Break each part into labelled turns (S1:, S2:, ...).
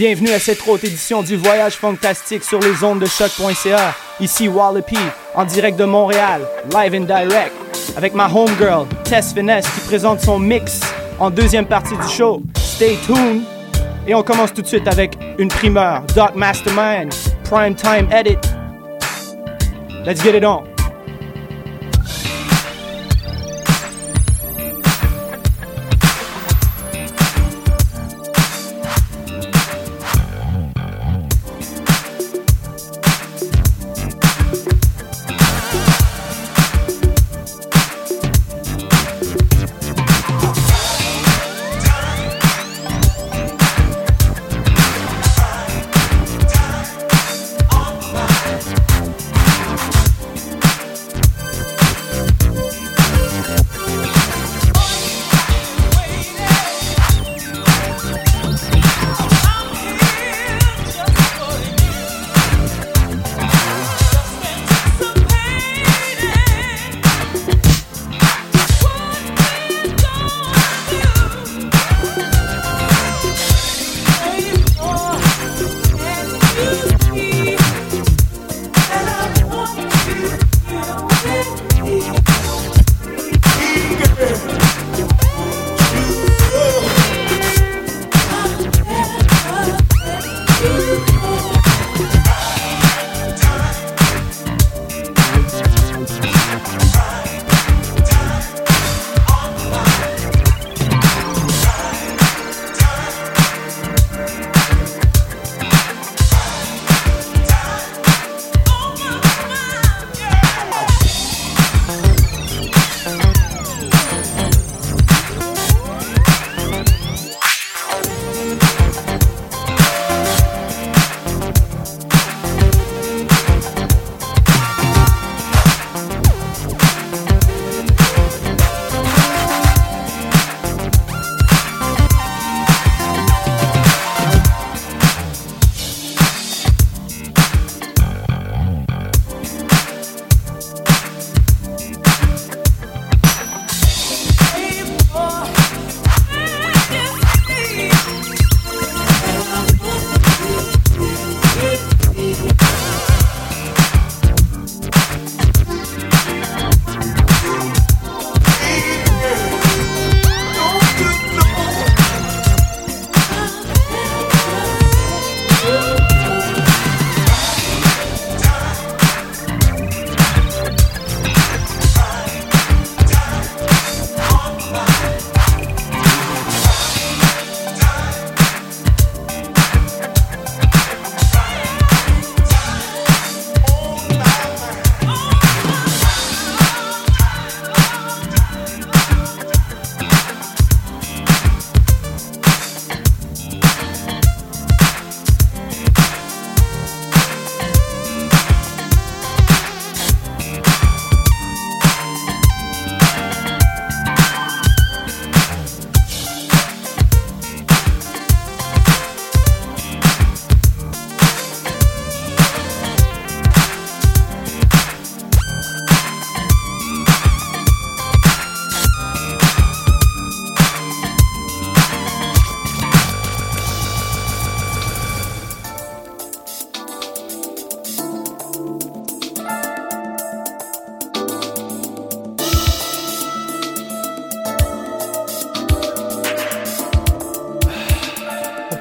S1: Bienvenue à cette autre édition du Voyage Fantastique sur les ondes de choc.ca. Ici Wallopy, en direct de Montréal, live and direct, avec ma homegirl, Tess Finesse, qui présente son mix en deuxième partie du show. Stay tuned! Et on commence tout de suite avec une primeur, Doc Mastermind, Prime Time Edit. Let's get it on!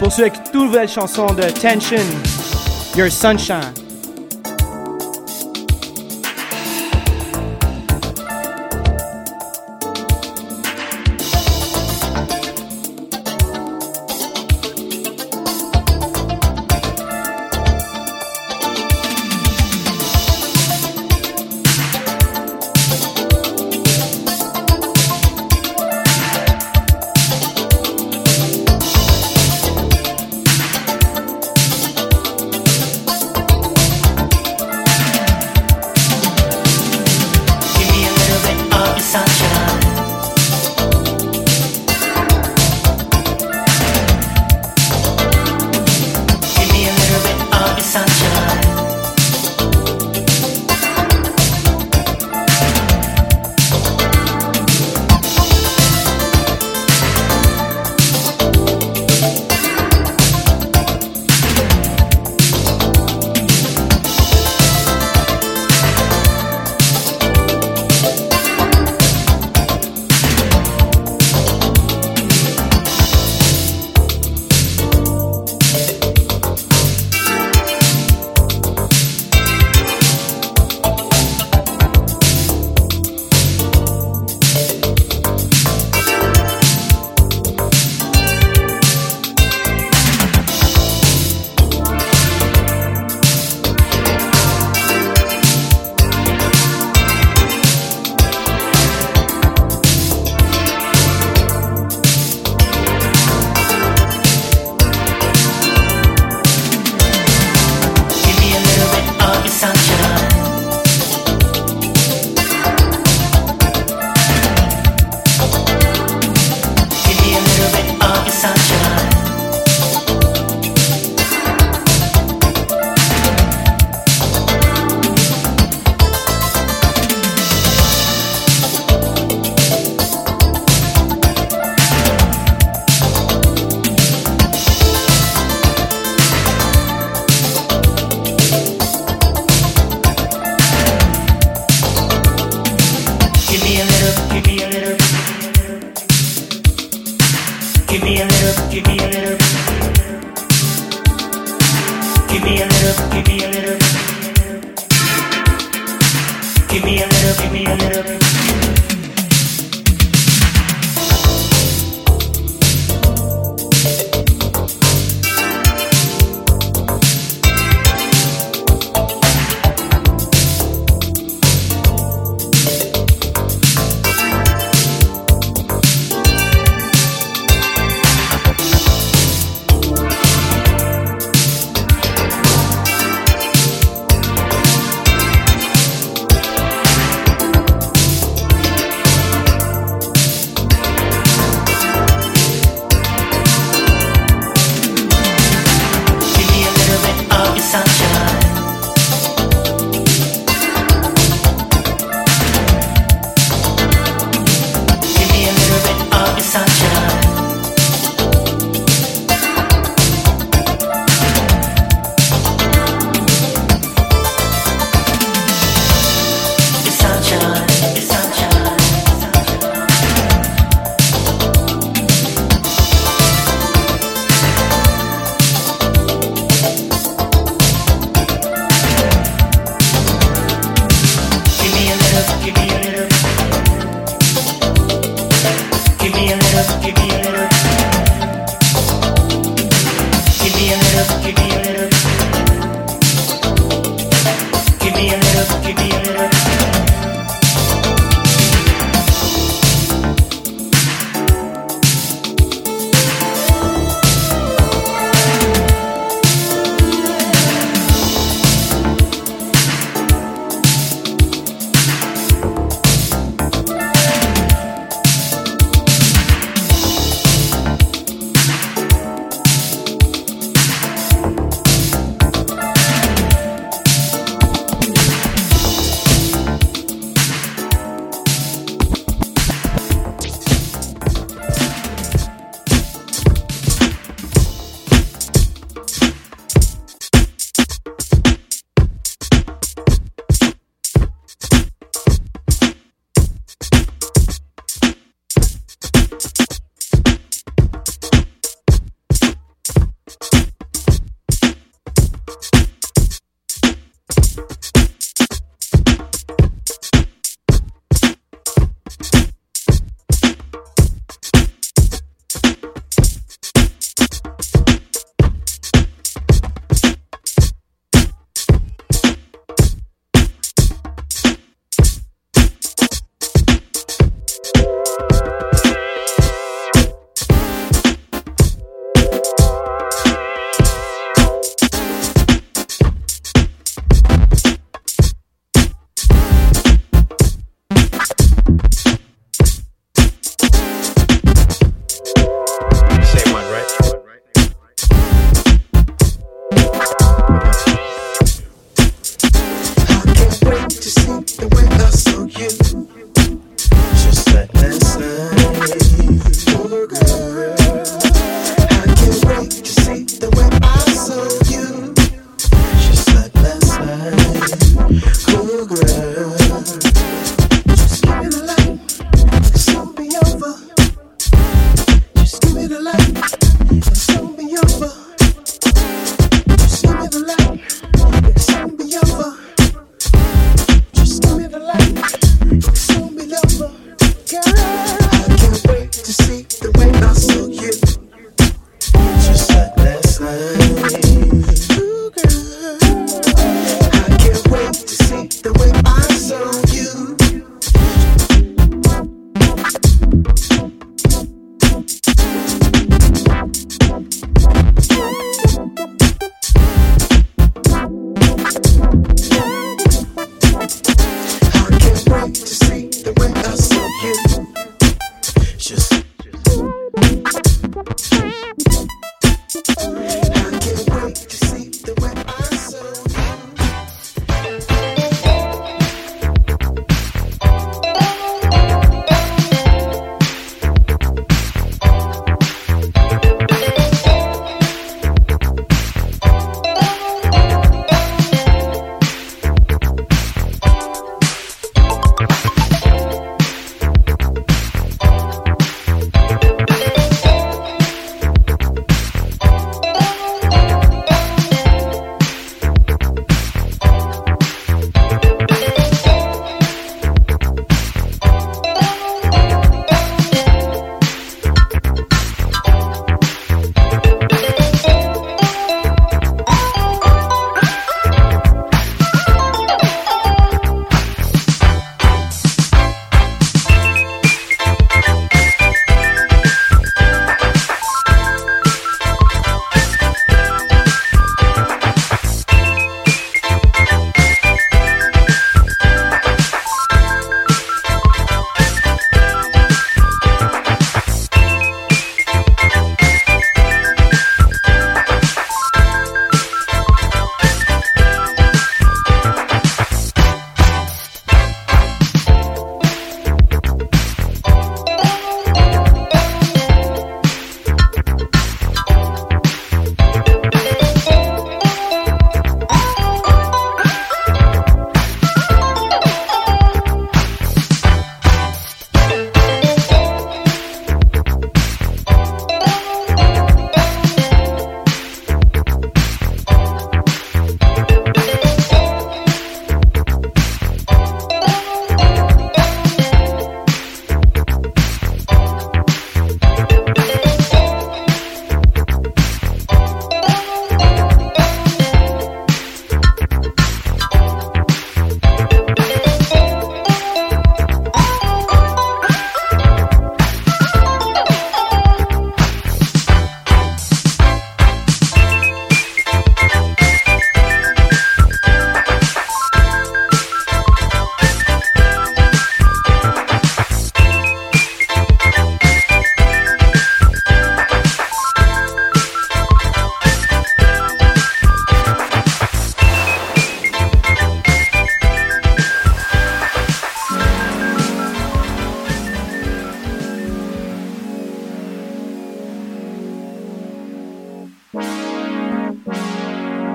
S1: Poursuit avec une nouvelle chanson de Tension,
S2: Your Sunshine.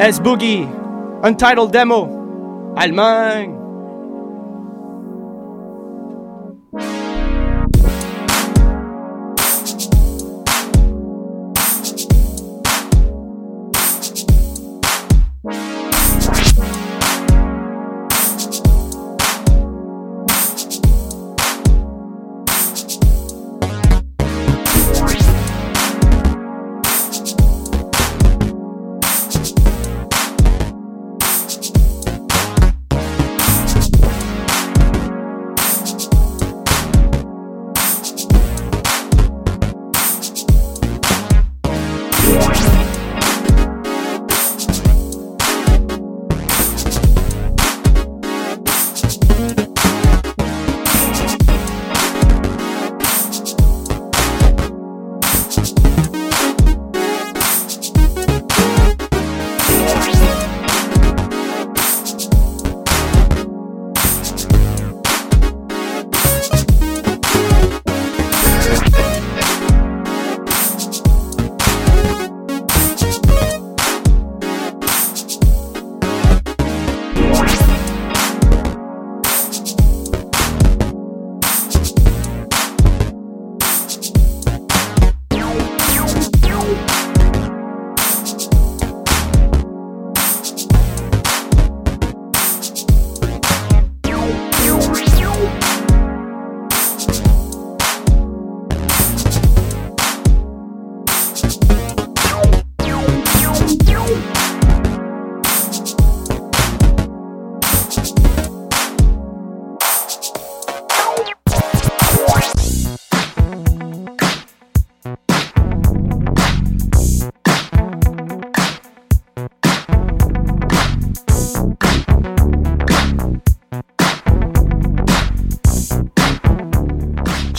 S1: S Boogie, Untitled Demo, Allemagne.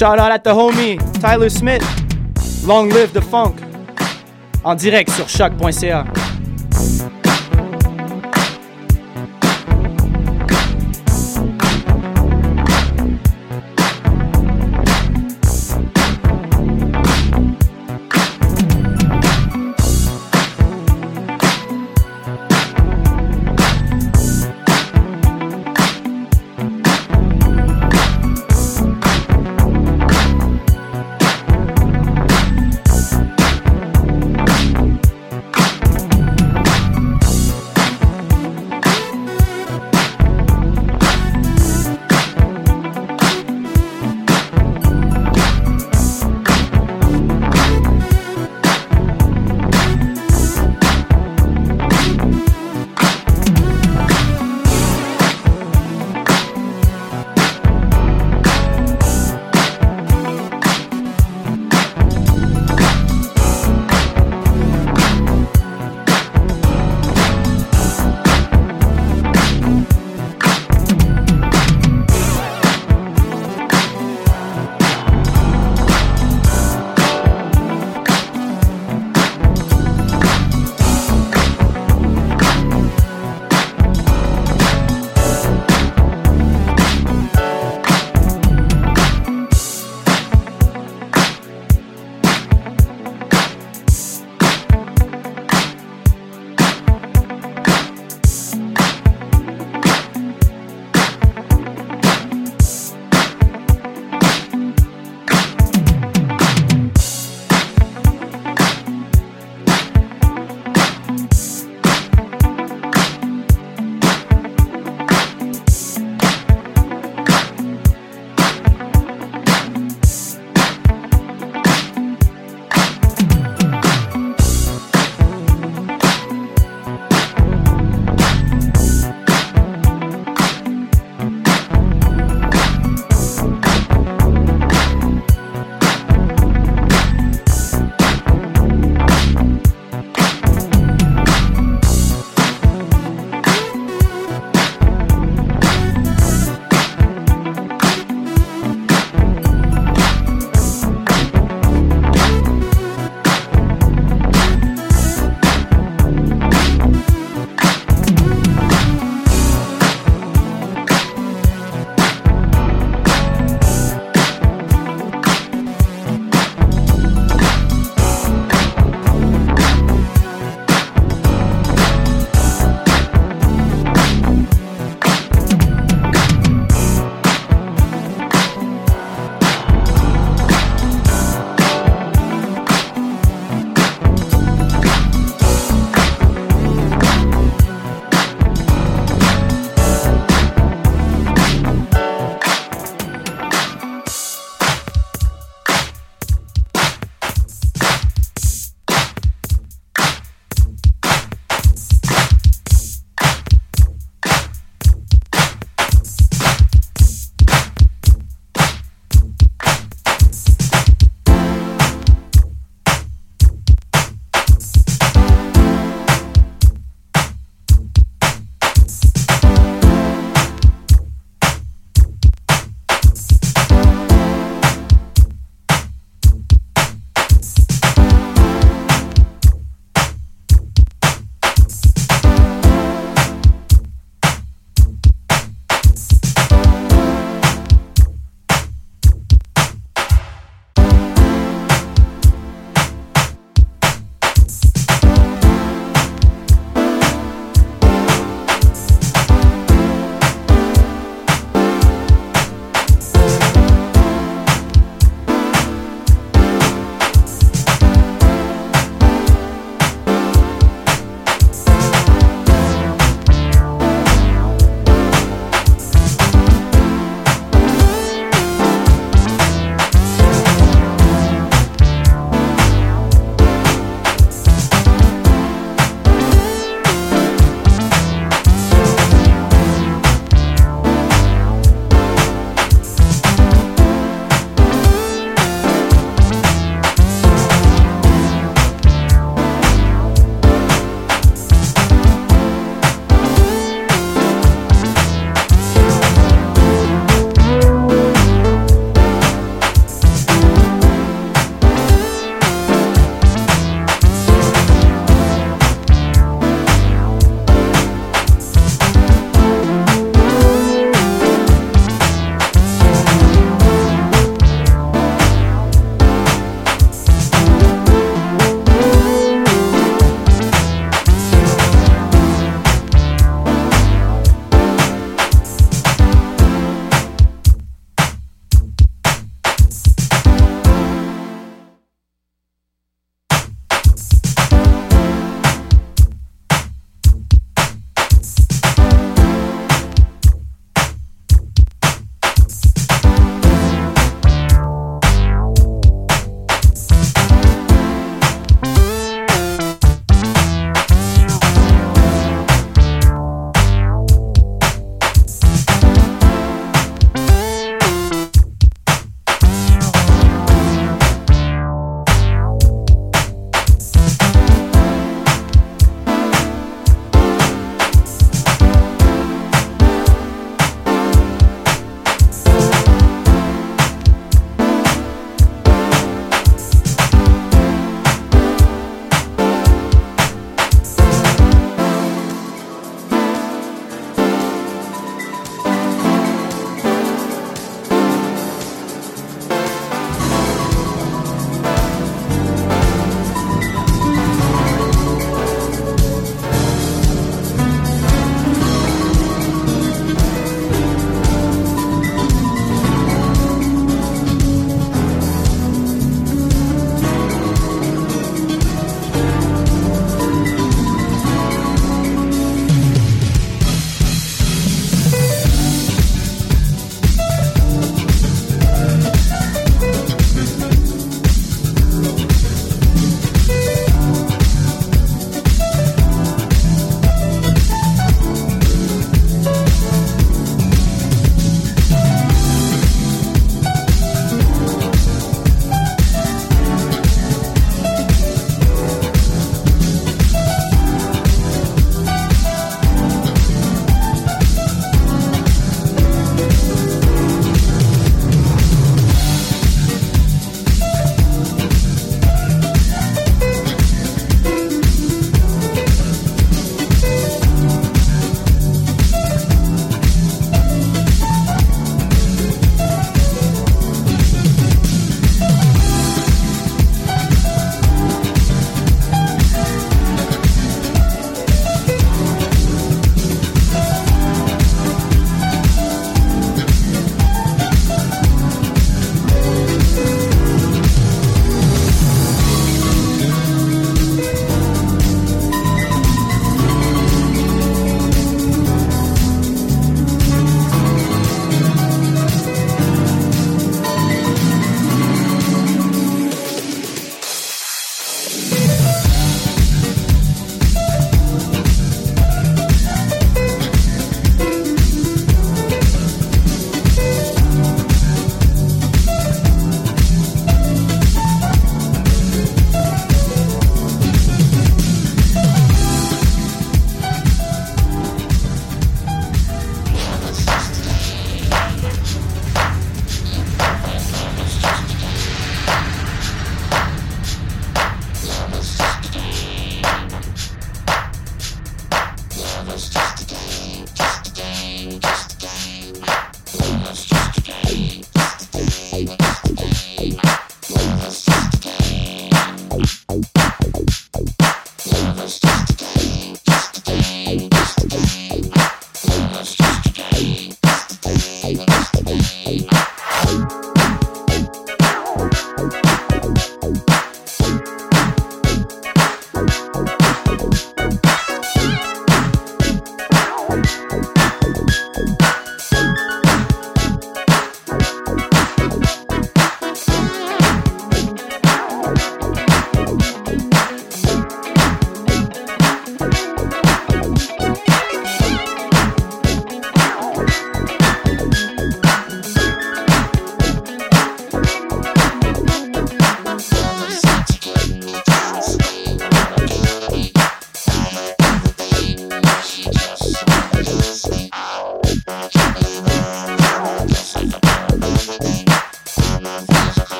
S1: Shout out at the homie Tyler Smith. Long live the funk. En direct sur choc.ca.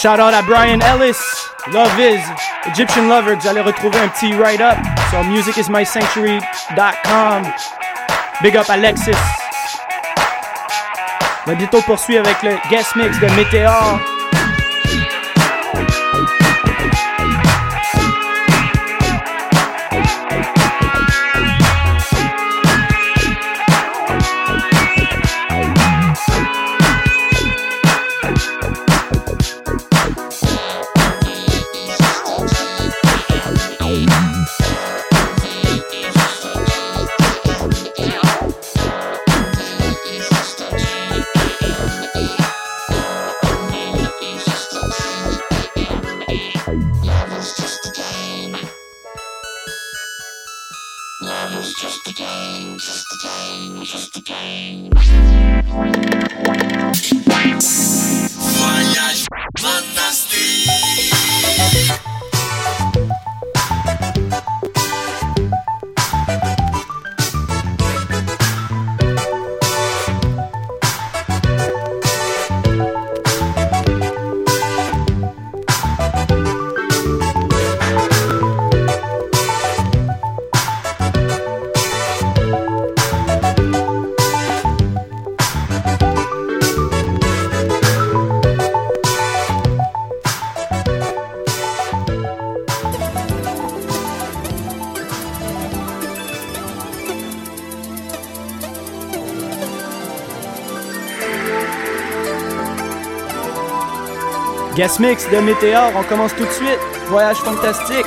S1: Shout out à Brian Ellis, Love Is, Egyptian Lover, vous allez retrouver un petit write-up sur musicismysanctuary.com. Big up Alexis. Le bientôt poursuit avec le guest mix de Météor. Guest mix de Météor, on commence tout de suite. Voyage fantastique.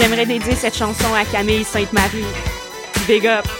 S3: J'aimerais dédier cette chanson à Camille Sainte-Marie. Big up!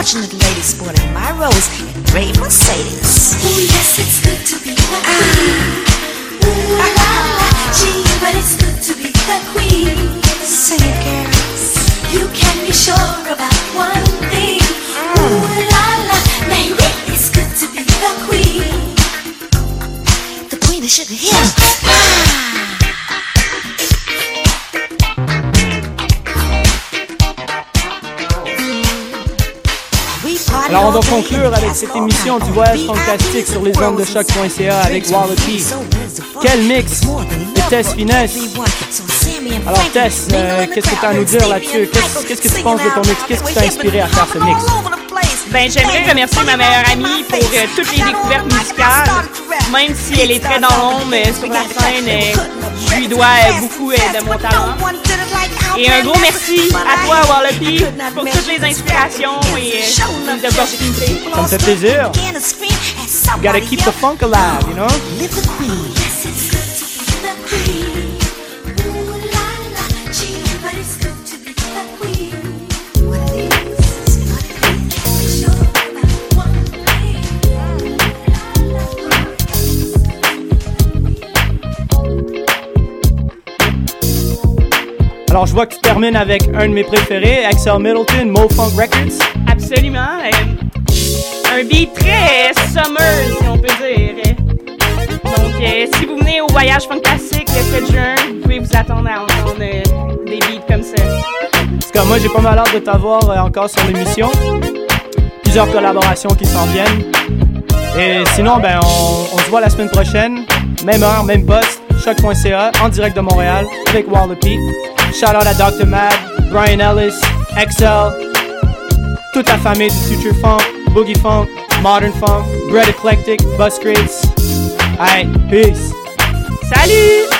S4: Fortunate lady sporting my rose and gray Mercedes.
S5: Oh yes, it's good to be the queen. Ah. Ooh la la, gee, but it's good to be the queen.
S4: Sing it, girls.
S5: You can be sure about one thing. Mm. Ooh la la, baby, it's good to be the queen.
S4: The queen of Sugar Hill.
S1: On va conclure avec cette émission du voyage fantastique sur les ondes de choc.ca avec Wallopy. Quel mix? De Tess Finesse. Alors Tess, euh, qu'est-ce que tu as à nous dire là-dessus? Qu'est-ce que tu penses de ton mix? Qu'est-ce qui t'a inspiré à faire ce mix?
S6: Ben, j'aimerais remercier ma meilleure amie pour euh, toutes les découvertes musicales. Même si elle est très dans l'ombre euh, sur la scène, euh, je lui dois beaucoup de mon talent. Et un gros merci à toi, Wallopy, pour toutes les inspirations et euh, les opportunités.
S1: Ça me fait plaisir. You gotta keep the funk alive, you know? Alors je vois que tu termines avec un de mes préférés, Axel Middleton, Mo Funk Records.
S6: Absolument. euh, un beat très summer, si on peut dire. Donc, euh, si vous venez au voyage fantastique le 7 juin, vous pouvez vous attendre à entendre euh, des beats comme ça.
S1: Parce que moi j'ai pas mal hâte de t'avoir encore sur l'émission. Plusieurs collaborations qui s'en viennent. Et sinon, ben on, on se voit la semaine prochaine. Même heure, même poste, choc.ca, en direct de Montréal, avec Wallopy. Shout out à Dr. Mad, Brian Ellis, XL, toute la famille du Future Funk, Boogie Funk, Modern Funk, Bread Eclectic, Bus. Alright, peace.
S6: Salut!